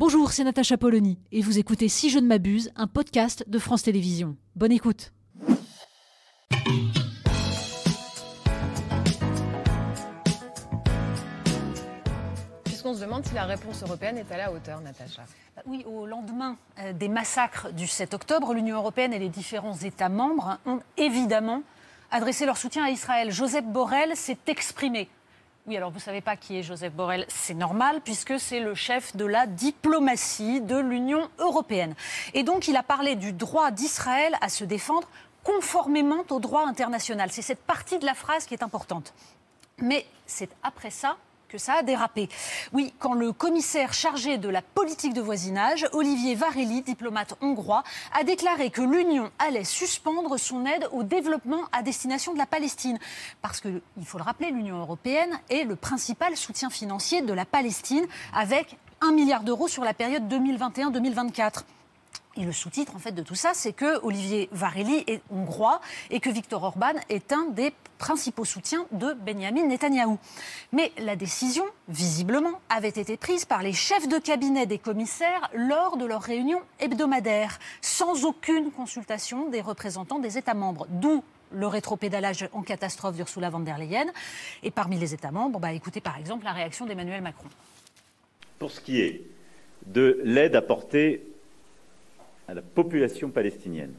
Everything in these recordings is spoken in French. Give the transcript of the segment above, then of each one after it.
Bonjour, c'est Natacha Polony et vous écoutez Si je ne m'abuse, un podcast de France Télévisions. Bonne écoute. Puisqu'on se demande si la réponse européenne est à la hauteur, Natacha. Bah oui, au lendemain euh, des massacres du 7 octobre, l'Union européenne et les différents États membres ont évidemment adressé leur soutien à Israël. Joseph Borrell s'est exprimé oui, alors vous ne savez pas qui est Joseph Borrell, c'est normal puisque c'est le chef de la diplomatie de l'Union européenne. Et donc il a parlé du droit d'Israël à se défendre conformément au droit international. C'est cette partie de la phrase qui est importante. Mais c'est après ça que ça a dérapé. Oui, quand le commissaire chargé de la politique de voisinage, Olivier Varelli, diplomate hongrois, a déclaré que l'Union allait suspendre son aide au développement à destination de la Palestine. Parce qu'il faut le rappeler, l'Union européenne est le principal soutien financier de la Palestine avec 1 milliard d'euros sur la période 2021-2024. Et le sous-titre en fait de tout ça, c'est que Olivier Varelli est hongrois et que Viktor Orban est un des principaux soutiens de Benjamin Netanyahou. Mais la décision, visiblement, avait été prise par les chefs de cabinet des commissaires lors de leur réunion hebdomadaire, sans aucune consultation des représentants des États membres, d'où le rétropédalage en catastrophe d'Ursula von der Leyen. Et parmi les États membres, bah, écoutez par exemple la réaction d'Emmanuel Macron. Pour ce qui est de l'aide apportée à la population palestinienne.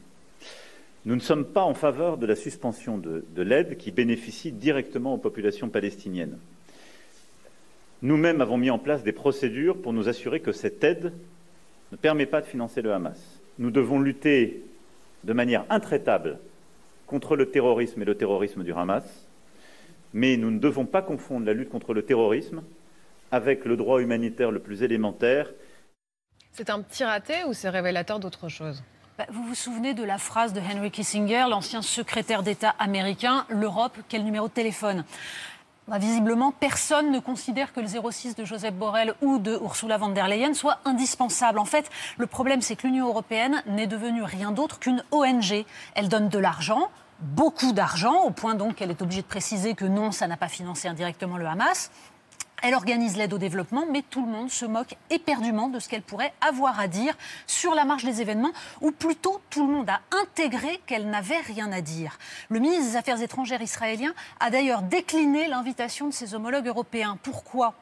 Nous ne sommes pas en faveur de la suspension de, l'aide qui bénéficie directement aux populations palestiniennes. Nous-mêmes avons mis en place des procédures pour nous assurer que cette aide ne permet pas de financer le Hamas. Nous devons lutter de manière intraitable contre le terrorisme et le terrorisme du Hamas, mais nous ne devons pas confondre la lutte contre le terrorisme avec le droit humanitaire le plus élémentaire c'est un petit raté ou c'est révélateur d'autre chose bah, vous vous souvenez de la phrase de Henry Kissinger, l'ancien secrétaire d'État américain, l'Europe, quel numéro de téléphone? Bah, Visiblement, personne ne considère que le 06 de Joseph Borrell ou de Ursula von der Leyen soit indispensable. En fait, le problème, c'est que l'Union européenne n'est devenue rien d'autre qu'une ONG. Elle donne de l'argent, beaucoup d'argent, au point donc qu'elle est obligée de préciser que non, ça n'a pas financé indirectement le Hamas. Elle organise l'aide au développement, mais tout le monde se moque éperdument de ce qu'elle pourrait avoir à dire sur la marge des événements, ou plutôt tout le monde a intégré qu'elle n'avait rien à dire. Le ministre des Affaires étrangères israélien a d'ailleurs décliné l'invitation de ses homologues européens. Pourquoi?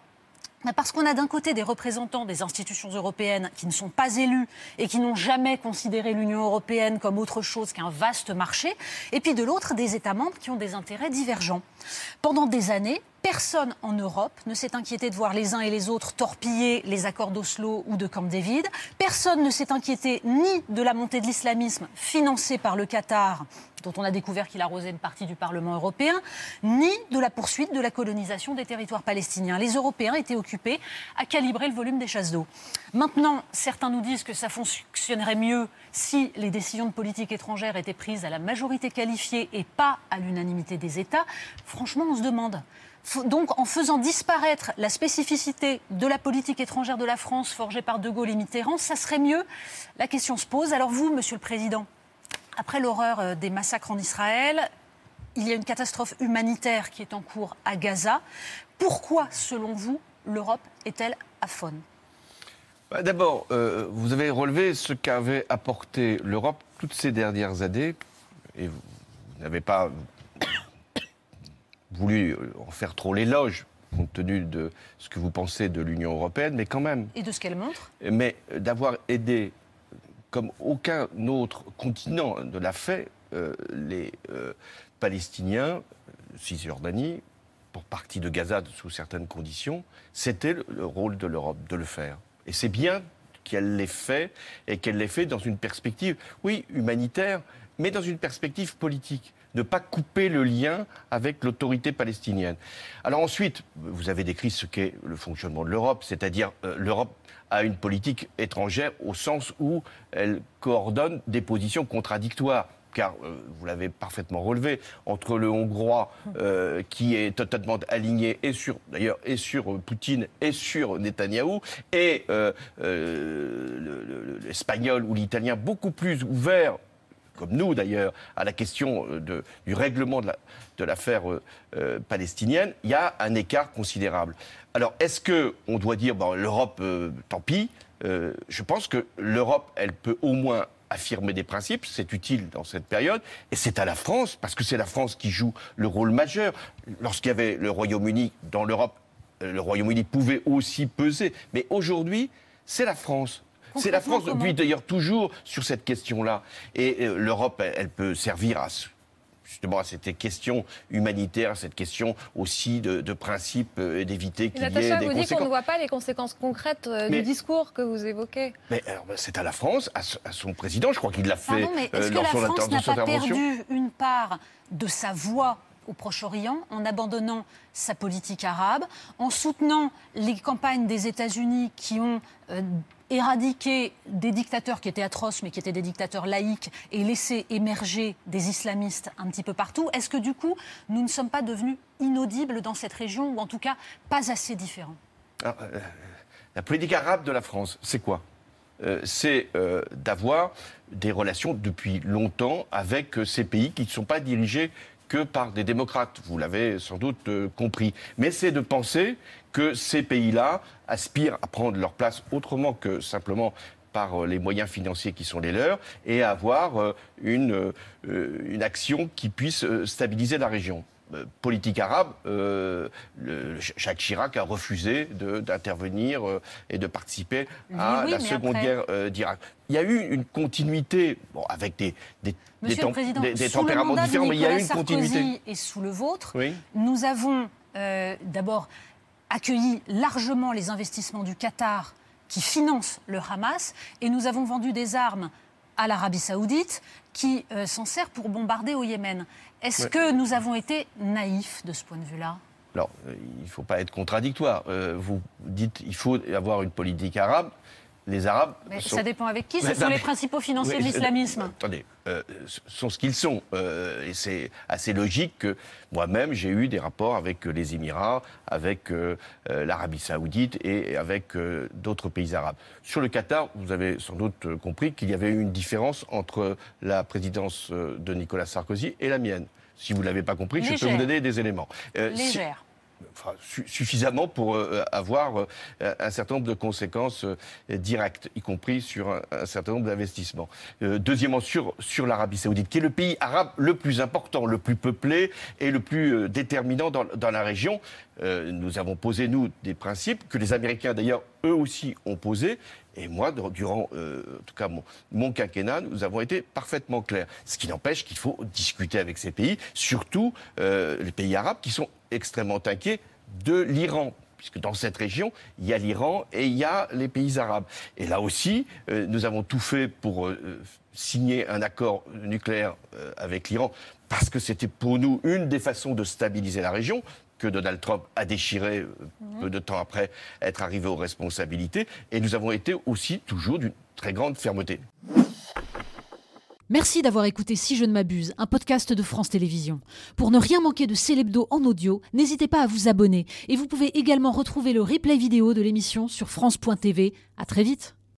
Parce qu'on a d'un côté des représentants des institutions européennes qui ne sont pas élus et qui n'ont jamais considéré l'Union européenne comme autre chose qu'un vaste marché, et puis de l'autre des États membres qui ont des intérêts divergents. Pendant des années, Personne en Europe ne s'est inquiété de voir les uns et les autres torpiller les accords d'Oslo ou de Camp David. Personne ne s'est inquiété ni de la montée de l'islamisme financée par le Qatar, dont on a découvert qu'il arrosait une partie du Parlement européen, ni de la poursuite de la colonisation des territoires palestiniens. Les Européens étaient occupés à calibrer le volume des chasses d'eau. Maintenant, certains nous disent que ça fonctionnerait mieux si les décisions de politique étrangère étaient prises à la majorité qualifiée et pas à l'unanimité des États. Franchement, on se demande donc, en faisant disparaître la spécificité de la politique étrangère de la France forgée par De Gaulle et Mitterrand, ça serait mieux La question se pose. Alors vous, Monsieur le Président, après l'horreur euh, des massacres en Israël, il y a une catastrophe humanitaire qui est en cours à Gaza. Pourquoi, selon vous, l'Europe est-elle à faune? Bah, D'abord, euh, vous avez relevé ce qu'avait apporté l'Europe toutes ces dernières années, et vous n'avez pas voulu euh, en faire trop l'éloge compte tenu de ce que vous pensez de l'Union européenne, mais quand même. Et de ce qu'elle montre Mais d'avoir aidé, comme aucun autre continent ne l'a fait, euh, les euh, Palestiniens, Cisjordanie, pour partie de Gaza sous certaines conditions, c'était le, rôle de l'Europe de le faire. Et c'est bien qu'elle l'ait fait et qu'elle l'ait fait dans une perspective, oui, humanitaire, mais dans une perspective politique ne pas couper le lien avec l'autorité palestinienne. Alors ensuite, vous avez décrit ce qu'est le fonctionnement de l'Europe, c'est-à-dire euh, l'Europe a une politique étrangère au sens où elle coordonne des positions contradictoires car euh, vous l'avez parfaitement relevé, entre le Hongrois euh, qui est totalement aligné et sur d'ailleurs et sur Poutine et sur Netanyahou et l'Espagnol ou l'Italien beaucoup plus ouvert comme nous d'ailleurs, à la question de, du règlement de l'affaire palestinienne, il y a un écart considérable. Alors, est-ce qu'on doit dire, bon, l'Europe, tant pis Je pense que l'Europe, elle peut au moins affirmer des principes, c'est utile dans cette période, et c'est à la France, parce que c'est la France qui joue le rôle majeur. Lorsqu'il y avait le Royaume-Uni dans l'Europe, euh, le Royaume-Uni pouvait aussi peser, mais aujourd'hui, c'est la France. C'est la France depuis d'ailleurs toujours sur cette question-là. Et euh, l'Europe, elle, peut servir à justement à cette question humanitaire, cette question aussi de, de principe euh, et d'éviter qu'il y ait des vous dit qu'on ne voit pas les conséquences concrètes euh, du discours que vous évoquez. Mais bah, c'est à la France, à, son président, je crois qu'il l'a fait mais est-ce euh, que la France n'a pas perdu une part de sa voix au Proche-Orient en abandonnant sa politique arabe, en soutenant les campagnes des États-Unis qui ont éradiquer des dictateurs qui étaient atroces, mais qui étaient des dictateurs laïques, et laisser émerger des islamistes un petit peu partout, est-ce que du coup, nous ne sommes pas devenus inaudibles dans cette région, ou en tout cas pas assez différents? Euh, La politique arabe de la France, c'est quoi? euh, c'est euh, d'avoir des relations depuis longtemps avec ces pays qui ne sont pas dirigés que par des démocrates, vous l'avez sans doute compris. Mais c'est de penser que ces pays-là aspirent à prendre leur place autrement que simplement par euh, les moyens financiers qui sont les leurs et avoir euh, une, euh, une action qui puisse stabiliser la région. Politique arabe, le, Jacques Chirac a refusé d'intervenir et de participer à la seconde guerre d'Irak. Il y a eu une continuité, bon, avec des, des, des, tempéraments différents, mais il y a eu une continuité. Et sous le vôtre, nous avons d'abord accueilli largement les investissements du Qatar qui financent le Hamas et nous avons vendu des armes à l'Arabie saoudite qui euh, s'en sert pour bombarder au Yémen. Est-ce que nous avons été naïfs de ce point de vue-là? Alors, euh, il ne faut pas être contradictoire. Euh, vous dites qu'il faut avoir une politique arabe les Arabes. Mais ça dépend avec qui. Ce sont les principaux financiers de l'islamisme. Attendez, euh, sont ce qu'ils sont. Euh, et c'est assez logique que moi-même, j'ai eu des rapports avec euh, les Émirats, avec l'Arabie Saoudite et avec d'autres pays arabes. Sur le Qatar, vous avez sans doute compris qu'il y avait eu une différence entre la présidence de Nicolas Sarkozy et la mienne. Si vous ne l'avez pas compris, je peux vous donner des éléments. Légère suffisamment pour euh, avoir euh, un certain nombre de conséquences euh, directes, y compris sur un, certain nombre d'investissements. deuxièmement, sur, l'Arabie saoudite, qui est le pays arabe le plus important, le plus peuplé et le plus déterminant dans, la région. nous avons posé, nous, des principes que les Américains, d'ailleurs, eux aussi ont posés. Et moi, durant, en tout cas, mon, quinquennat, nous avons été parfaitement clairs. Ce qui n'empêche qu'il faut discuter avec ces pays, surtout les pays arabes qui sont extrêmement inquiet de l'Iran puisque dans cette région, il y a l'Iran et il y a les pays arabes. Et là aussi, euh, nous avons tout fait pour euh, signer un accord nucléaire euh, avec l'Iran, parce que c'était pour nous une des façons de stabiliser la région que Donald Trump a déchiré peu de temps après être arrivé aux responsabilités. Et nous avons été aussi toujours d'une très grande fermeté. Merci d'avoir écouté Si je ne m'abuse, un podcast de France Télévisions. Pour ne rien manquer de Célébdo en audio, n'hésitez pas à vous abonner et vous pouvez également retrouver le replay vidéo de l'émission sur France.tv. À très vite.